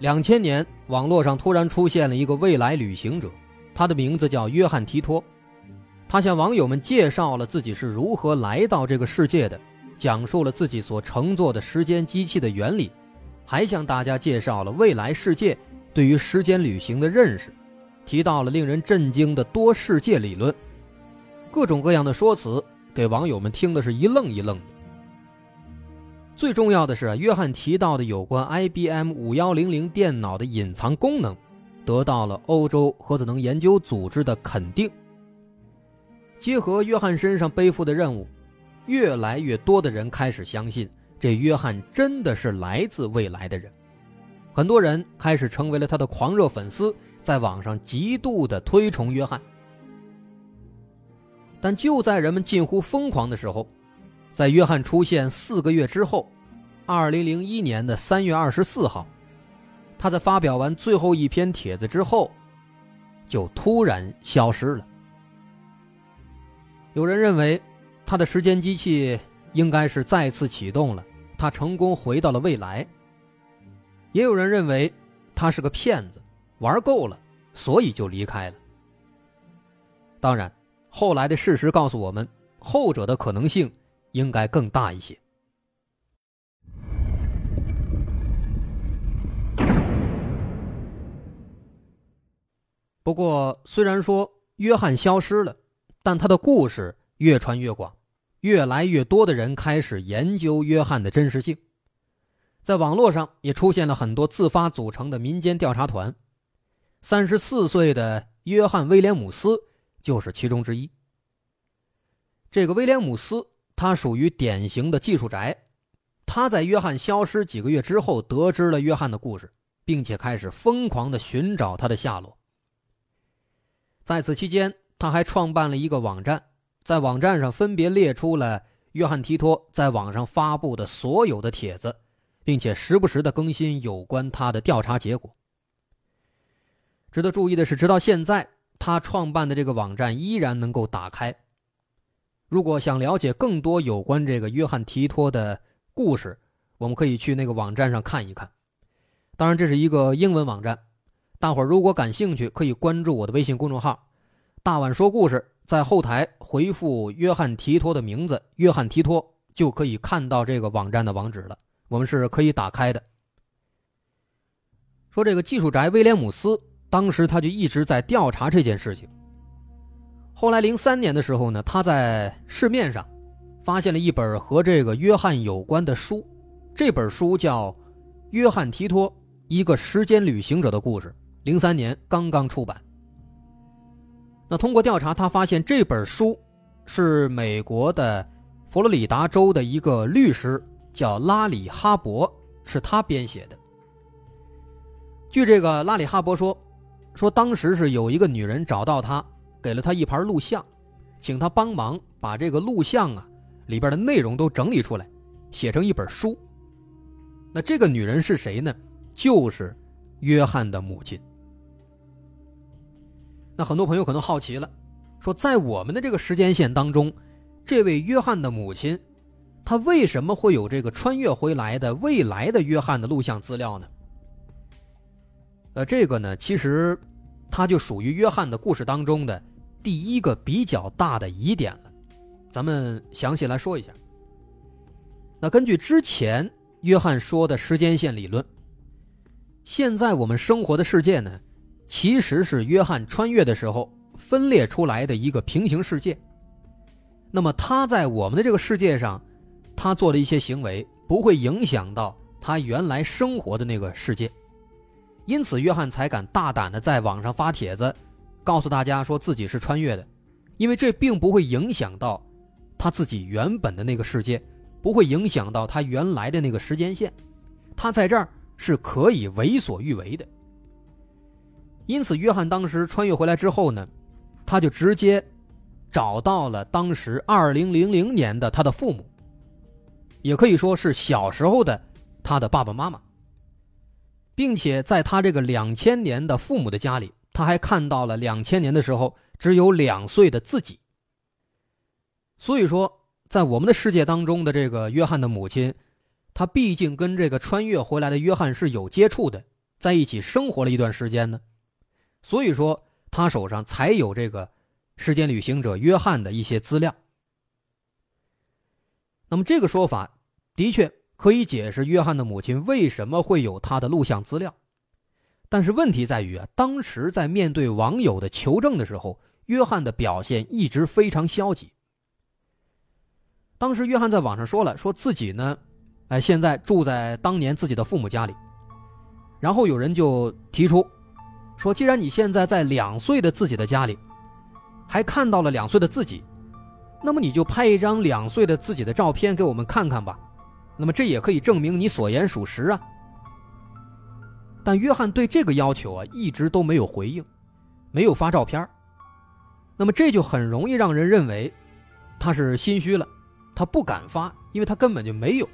两千年网络上突然出现了一个未来旅行者，他的名字叫约翰·提托。他向网友们介绍了自己是如何来到这个世界的，讲述了自己所乘坐的时间机器的原理，还向大家介绍了未来世界对于时间旅行的认识，提到了令人震惊的多世界理论。各种各样的说辞，给网友们听的是一愣一愣的。最重要的是，约翰提到的有关 IBM 五幺零零电脑的隐藏功能，得到了欧洲核子能研究组织的肯定。结合约翰身上背负的任务，越来越多的人开始相信，这约翰真的是来自未来的人。很多人开始成为了他的狂热粉丝，在网上极度的推崇约翰。但就在人们近乎疯狂的时候，在约翰出现四个月之后，二零零一年的三月二十四号，他在发表完最后一篇帖子之后，就突然消失了。有人认为，他的时间机器应该是再次启动了，他成功回到了未来。也有人认为，他是个骗子，玩够了，所以就离开了。当然。后来的事实告诉我们，后者的可能性应该更大一些。不过，虽然说约翰消失了，但他的故事越传越广，越来越多的人开始研究约翰的真实性。在网络上也出现了很多自发组成的民间调查团。三十四岁的约翰·威廉姆斯。就是其中之一。这个威廉姆斯，他属于典型的技术宅。他在约翰消失几个月之后，得知了约翰的故事，并且开始疯狂的寻找他的下落。在此期间，他还创办了一个网站，在网站上分别列出了约翰提托在网上发布的所有的帖子，并且时不时的更新有关他的调查结果。值得注意的是，直到现在。他创办的这个网站依然能够打开。如果想了解更多有关这个约翰提托的故事，我们可以去那个网站上看一看。当然，这是一个英文网站。大伙儿如果感兴趣，可以关注我的微信公众号“大碗说故事”，在后台回复约翰提托的名字“约翰提托”，就可以看到这个网站的网址了。我们是可以打开的。说这个技术宅威廉姆斯。当时他就一直在调查这件事情。后来零三年的时候呢，他在市面上发现了一本和这个约翰有关的书，这本书叫《约翰提托：一个时间旅行者的故事》，零三年刚刚出版。那通过调查，他发现这本书是美国的佛罗里达州的一个律师叫拉里哈伯，是他编写的。据这个拉里哈伯说。说当时是有一个女人找到他，给了他一盘录像，请他帮忙把这个录像啊里边的内容都整理出来，写成一本书。那这个女人是谁呢？就是约翰的母亲。那很多朋友可能好奇了，说在我们的这个时间线当中，这位约翰的母亲，她为什么会有这个穿越回来的未来的约翰的录像资料呢？呃，这个呢，其实，它就属于约翰的故事当中的第一个比较大的疑点了。咱们详细来说一下。那根据之前约翰说的时间线理论，现在我们生活的世界呢，其实是约翰穿越的时候分裂出来的一个平行世界。那么他在我们的这个世界上，他做的一些行为不会影响到他原来生活的那个世界。因此，约翰才敢大胆的在网上发帖子，告诉大家说自己是穿越的，因为这并不会影响到他自己原本的那个世界，不会影响到他原来的那个时间线。他在这儿是可以为所欲为的。因此，约翰当时穿越回来之后呢，他就直接找到了当时二零零零年的他的父母，也可以说是小时候的他的爸爸妈妈，并且在他这个两千年的父母的家里，他还看到了两千年的时候只有两岁的自己。所以说，在我们的世界当中的这个约翰的母亲，他毕竟跟这个穿越回来的约翰是有接触的，在一起生活了一段时间呢，所以说他手上才有这个时间旅行者约翰的一些资料。那么这个说法的确可以解释约翰的母亲为什么会有他的录像资料，但是问题在于啊，当时在面对网友的求证的时候，约翰的表现一直非常消极。当时约翰在网上说了，说自己呢，哎，现在住在当年自己的父母家里。然后有人就提出，说既然你现在在两岁的自己的家里，还看到了两岁的自己，那么你就拍一张两岁的自己的照片给我们看看吧。那么这也可以证明你所言属实啊。但约翰对这个要求啊一直都没有回应，没有发照片。那么这就很容易让人认为他是心虚了。他不敢发，因为他根本就没有。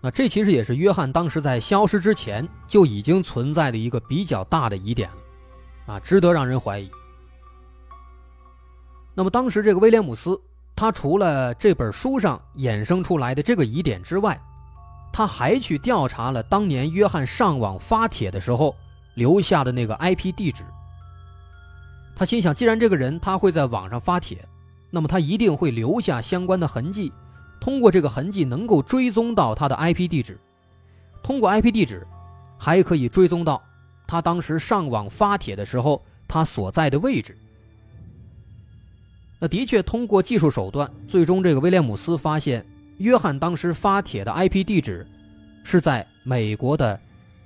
那这其实也是约翰当时在消失之前就已经存在的一个比较大的疑点了，啊，值得让人怀疑。那么当时这个威廉姆斯，他除了这本书上衍生出来的这个疑点之外，他还去调查了当年约翰上网发帖的时候留下的那个 IP 地址。他心想，既然这个人他会在网上发帖。那么他一定会留下相关的痕迹，通过这个痕迹能够追踪到他的 IP 地址，通过 IP 地址，还可以追踪到他当时上网发帖的时候他所在的位置。那的确通过技术手段，最终这个威廉姆斯发现约翰当时发帖的 IP 地址是在美国的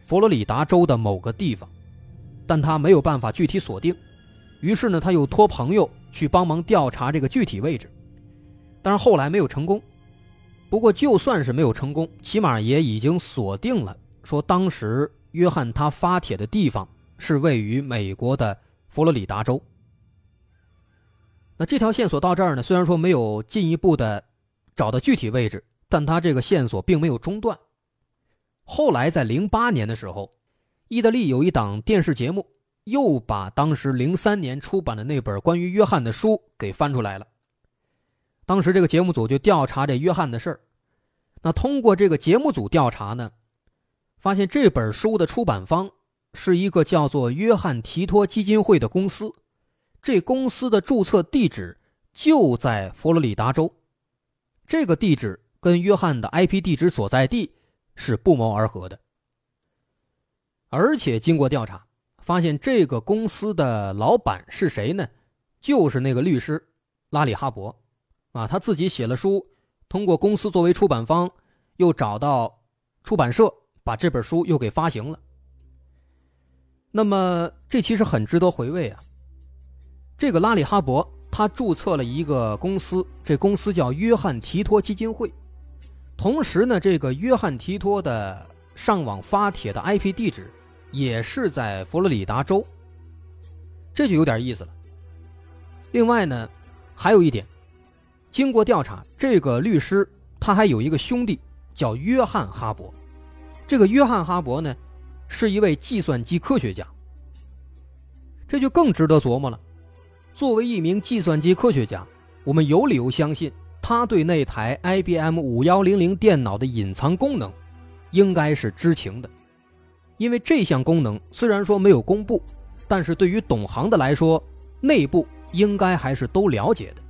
佛罗里达州的某个地方，但他没有办法具体锁定，于是呢他又托朋友。去帮忙调查这个具体位置，但是后来没有成功。不过就算是没有成功，起码也已经锁定了，说当时约翰他发帖的地方是位于美国的佛罗里达州。那这条线索到这儿呢，虽然说没有进一步的找到具体位置，但他这个线索并没有中断。后来在零八年的时候，意大利有一档电视节目。又把当时零三年出版的那本关于约翰的书给翻出来了。当时这个节目组就调查这约翰的事儿。那通过这个节目组调查呢，发现这本书的出版方是一个叫做约翰提托基金会的公司，这公司的注册地址就在佛罗里达州，这个地址跟约翰的 IP 地址所在地是不谋而合的。而且经过调查。发现这个公司的老板是谁呢？就是那个律师拉里哈伯，啊，他自己写了书，通过公司作为出版方，又找到出版社，把这本书又给发行了。那么这其实很值得回味啊。这个拉里哈伯他注册了一个公司，这公司叫约翰提托基金会，同时呢，这个约翰提托的上网发帖的 IP 地址。也是在佛罗里达州，这就有点意思了。另外呢，还有一点，经过调查，这个律师他还有一个兄弟叫约翰哈勃。这个约翰哈勃呢，是一位计算机科学家。这就更值得琢磨了。作为一名计算机科学家，我们有理由相信他对那台 IBM 五幺零零电脑的隐藏功能，应该是知情的。因为这项功能虽然说没有公布，但是对于懂行的来说，内部应该还是都了解的。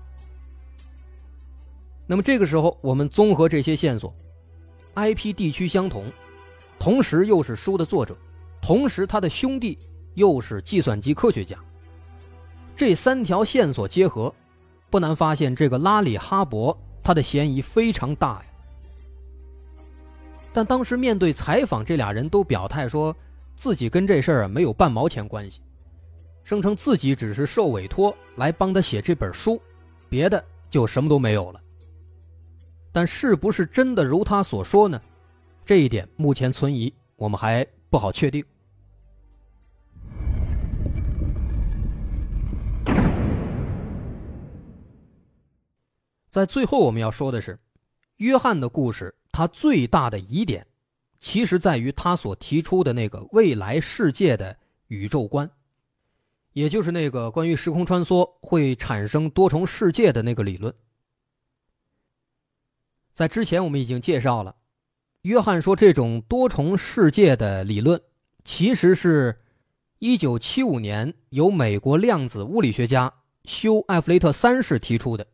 那么这个时候，我们综合这些线索，IP 地区相同，同时又是书的作者，同时他的兄弟又是计算机科学家，这三条线索结合，不难发现这个拉里哈伯他的嫌疑非常大呀。但当时面对采访，这俩人都表态说，自己跟这事儿没有半毛钱关系，声称自己只是受委托来帮他写这本书，别的就什么都没有了。但是不是真的如他所说呢？这一点目前存疑，我们还不好确定。在最后，我们要说的是，约翰的故事，他最大的疑点，其实在于他所提出的那个未来世界的宇宙观，也就是那个关于时空穿梭会产生多重世界的那个理论。在之前我们已经介绍了，约翰说这种多重世界的理论，其实是1975年由美国量子物理学家休·艾弗雷特三世提出的。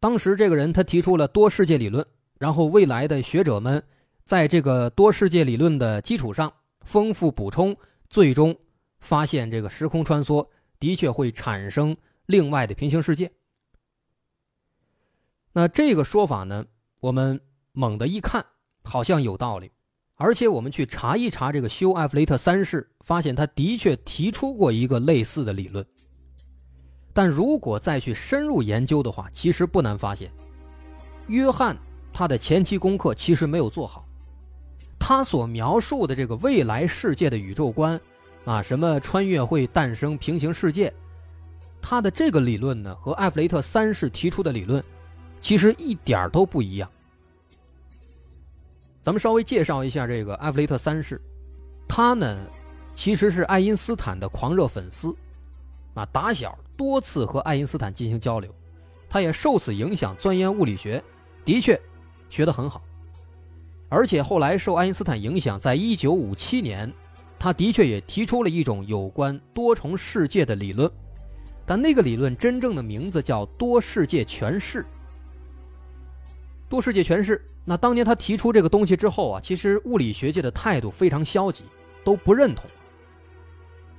当时这个人他提出了多世界理论，然后未来的学者们在这个多世界理论的基础上丰富补充，最终发现这个时空穿梭的确会产生另外的平行世界。那这个说法呢，我们猛地一看好像有道理，而且我们去查一查这个休·艾弗雷特三世，发现他的确提出过一个类似的理论。但如果再去深入研究的话，其实不难发现，约翰他的前期功课其实没有做好。他所描述的这个未来世界的宇宙观，啊，什么穿越会诞生平行世界，他的这个理论呢，和艾弗雷特三世提出的理论，其实一点都不一样。咱们稍微介绍一下这个艾弗雷特三世，他呢，其实是爱因斯坦的狂热粉丝，啊，打小。多次和爱因斯坦进行交流，他也受此影响钻研物理学，的确学得很好。而且后来受爱因斯坦影响，在一九五七年，他的确也提出了一种有关多重世界的理论，但那个理论真正的名字叫多世界诠释。多世界诠释，那当年他提出这个东西之后啊，其实物理学界的态度非常消极，都不认同。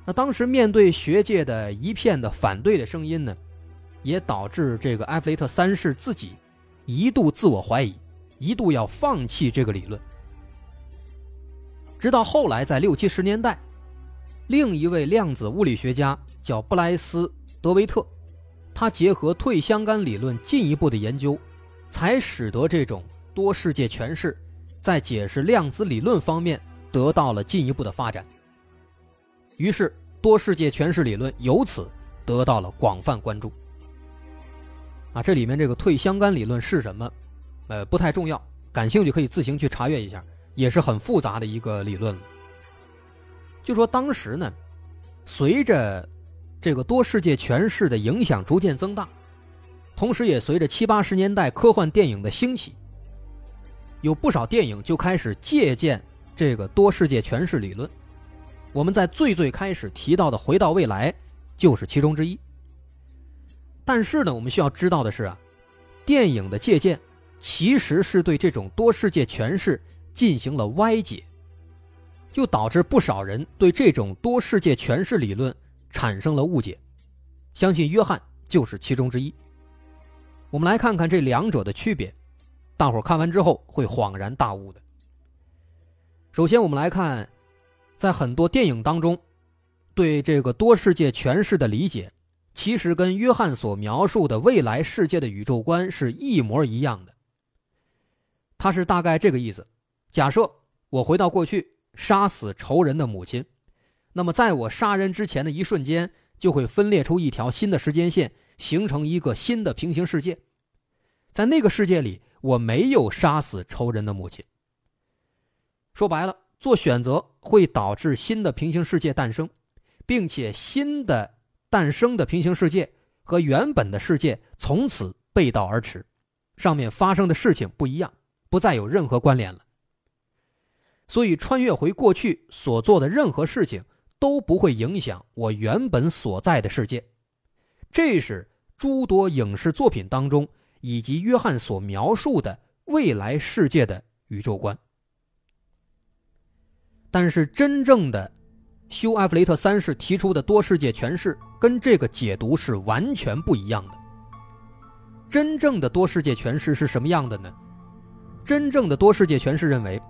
那当时面对学界的一片的反对的声音呢，也导致这个埃弗雷特三世自己一度自我怀疑，一度要放弃这个理论。直到后来在六七十年代，另一位量子物理学家叫布莱斯·德维特，他结合退相干理论进一步的研究，才使得这种多世界诠释在解释量子理论方面得到了进一步的发展。于是，多世界诠释理论由此得到了广泛关注。啊，这里面这个退相干理论是什么？呃，不太重要，感兴趣可以自行去查阅一下，也是很复杂的一个理论。就说当时呢，随着这个多世界诠释的影响逐渐增大，同时也随着七八十年代科幻电影的兴起，有不少电影就开始借鉴这个多世界诠释理论。我们在最最开始提到的《回到未来》就是其中之一。但是呢，我们需要知道的是啊，电影的借鉴其实是对这种多世界诠释进行了歪解，就导致不少人对这种多世界诠释理论产生了误解。相信约翰就是其中之一。我们来看看这两者的区别，大伙看完之后会恍然大悟的。首先，我们来看。在很多电影当中，对这个多世界诠释的理解，其实跟约翰所描述的未来世界的宇宙观是一模一样的。他是大概这个意思：假设我回到过去，杀死仇人的母亲，那么在我杀人之前的一瞬间，就会分裂出一条新的时间线，形成一个新的平行世界。在那个世界里，我没有杀死仇人的母亲。说白了。做选择会导致新的平行世界诞生，并且新的诞生的平行世界和原本的世界从此背道而驰，上面发生的事情不一样，不再有任何关联了。所以穿越回过去所做的任何事情都不会影响我原本所在的世界，这是诸多影视作品当中以及约翰所描述的未来世界的宇宙观。但是，真正的休·埃弗雷特三世提出的多世界诠释跟这个解读是完全不一样的。真正的多世界诠释是什么样的呢？真正的多世界诠释认为，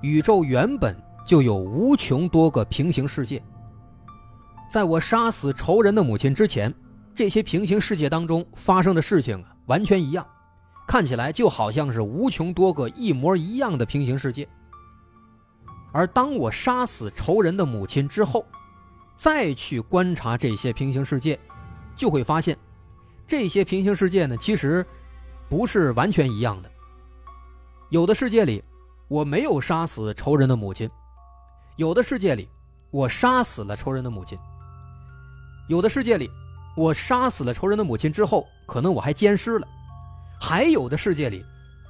宇宙原本就有无穷多个平行世界。在我杀死仇人的母亲之前，这些平行世界当中发生的事情啊，完全一样，看起来就好像是无穷多个一模一样的平行世界。而当我杀死仇人的母亲之后，再去观察这些平行世界，就会发现，这些平行世界呢，其实不是完全一样的。有的世界里，我没有杀死仇人的母亲；有的世界里，我杀死了仇人的母亲；有的世界里，我杀死了仇人的母亲之后，可能我还奸尸了；还有的世界里，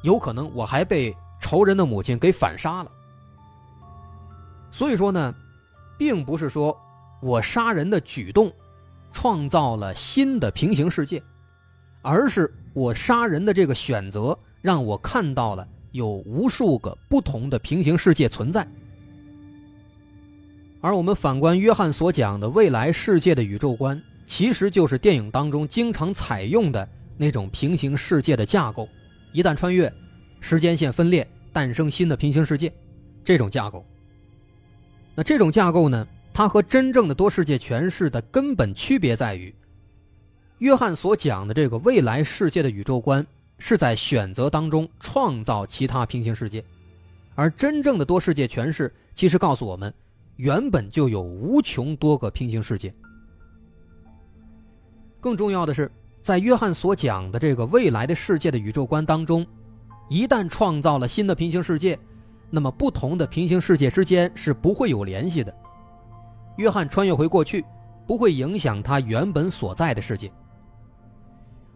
有可能我还被仇人的母亲给反杀了。所以说呢，并不是说。我杀人的举动，创造了新的平行世界，而是我杀人的这个选择，让我看到了有无数个不同的平行世界存在。而我们反观约翰所讲的未来世界的宇宙观，其实就是电影当中经常采用的那种平行世界的架构。一旦穿越，时间线分裂，诞生新的平行世界，这种架构。那这种架构呢？它和真正的多世界诠释的根本区别在于，约翰所讲的这个未来世界的宇宙观是在选择当中创造其他平行世界，而真正的多世界诠释其实告诉我们，原本就有无穷多个平行世界。更重要的是，在约翰所讲的这个未来的世界的宇宙观当中，一旦创造了新的平行世界，那么不同的平行世界之间是不会有联系的。约翰穿越回过去，不会影响他原本所在的世界。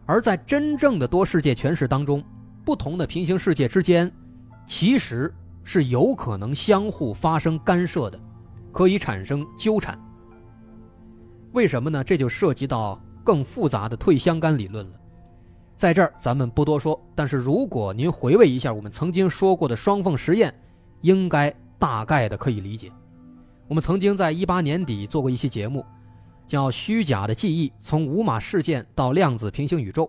而在真正的多世界诠释当中，不同的平行世界之间，其实是有可能相互发生干涉的，可以产生纠缠。为什么呢？这就涉及到更复杂的退相干理论了。在这儿咱们不多说，但是如果您回味一下我们曾经说过的双缝实验，应该大概的可以理解。我们曾经在一八年底做过一期节目，叫《虚假的记忆：从五马事件到量子平行宇宙》。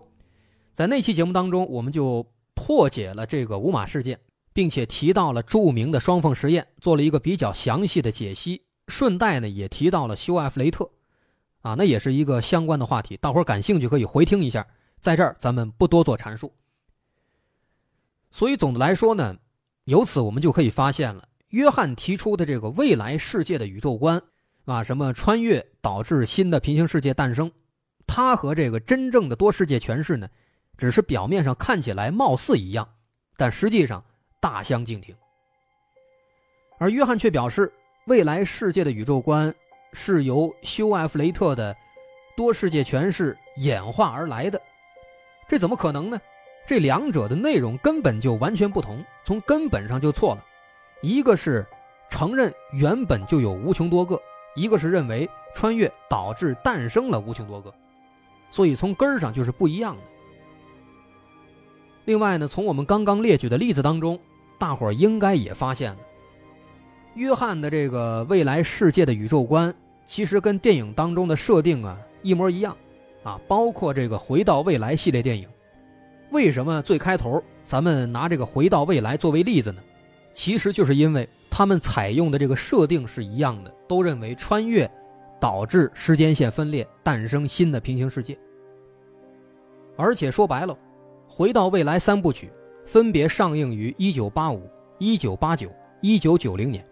在那期节目当中，我们就破解了这个五马事件，并且提到了著名的双缝实验，做了一个比较详细的解析。顺带呢，也提到了休·艾弗雷特，啊，那也是一个相关的话题。大伙儿感兴趣可以回听一下，在这儿咱们不多做阐述。所以总的来说呢，由此我们就可以发现了。约翰提出的这个未来世界的宇宙观，啊，什么穿越导致新的平行世界诞生，它和这个真正的多世界诠释呢，只是表面上看起来貌似一样，但实际上大相径庭。而约翰却表示，未来世界的宇宙观是由休·艾弗雷特的多世界诠释演化而来的，这怎么可能呢？这两者的内容根本就完全不同，从根本上就错了。一个是承认原本就有无穷多个，一个是认为穿越导致诞生了无穷多个，所以从根儿上就是不一样的。另外呢，从我们刚刚列举的例子当中，大伙儿应该也发现了，约翰的这个未来世界的宇宙观，其实跟电影当中的设定啊一模一样，啊，包括这个回到未来系列电影，为什么最开头咱们拿这个回到未来作为例子呢？其实就是因为他们采用的这个设定是一样的，都认为穿越导致时间线分裂，诞生新的平行世界。而且说白了，《回到未来》三部曲分别上映于1985、1989、1990年，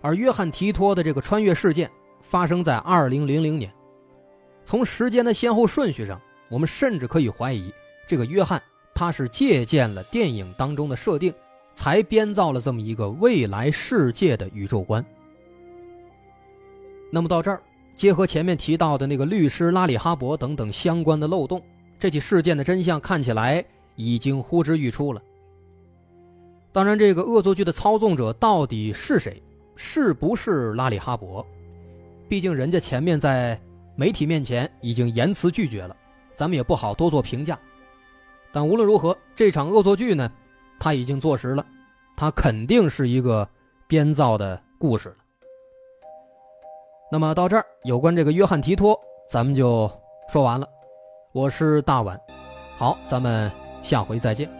而约翰提托的这个穿越事件发生在2000年。从时间的先后顺序上，我们甚至可以怀疑，这个约翰他是借鉴了电影当中的设定。才编造了这么一个未来世界的宇宙观。那么到这儿，结合前面提到的那个律师拉里哈伯等等相关的漏洞，这起事件的真相看起来已经呼之欲出了。当然，这个恶作剧的操纵者到底是谁？是不是拉里哈伯？毕竟人家前面在媒体面前已经言辞拒绝了，咱们也不好多做评价。但无论如何，这场恶作剧呢？他已经坐实了，他肯定是一个编造的故事了。那么到这儿，有关这个约翰提托，咱们就说完了。我是大碗，好，咱们下回再见。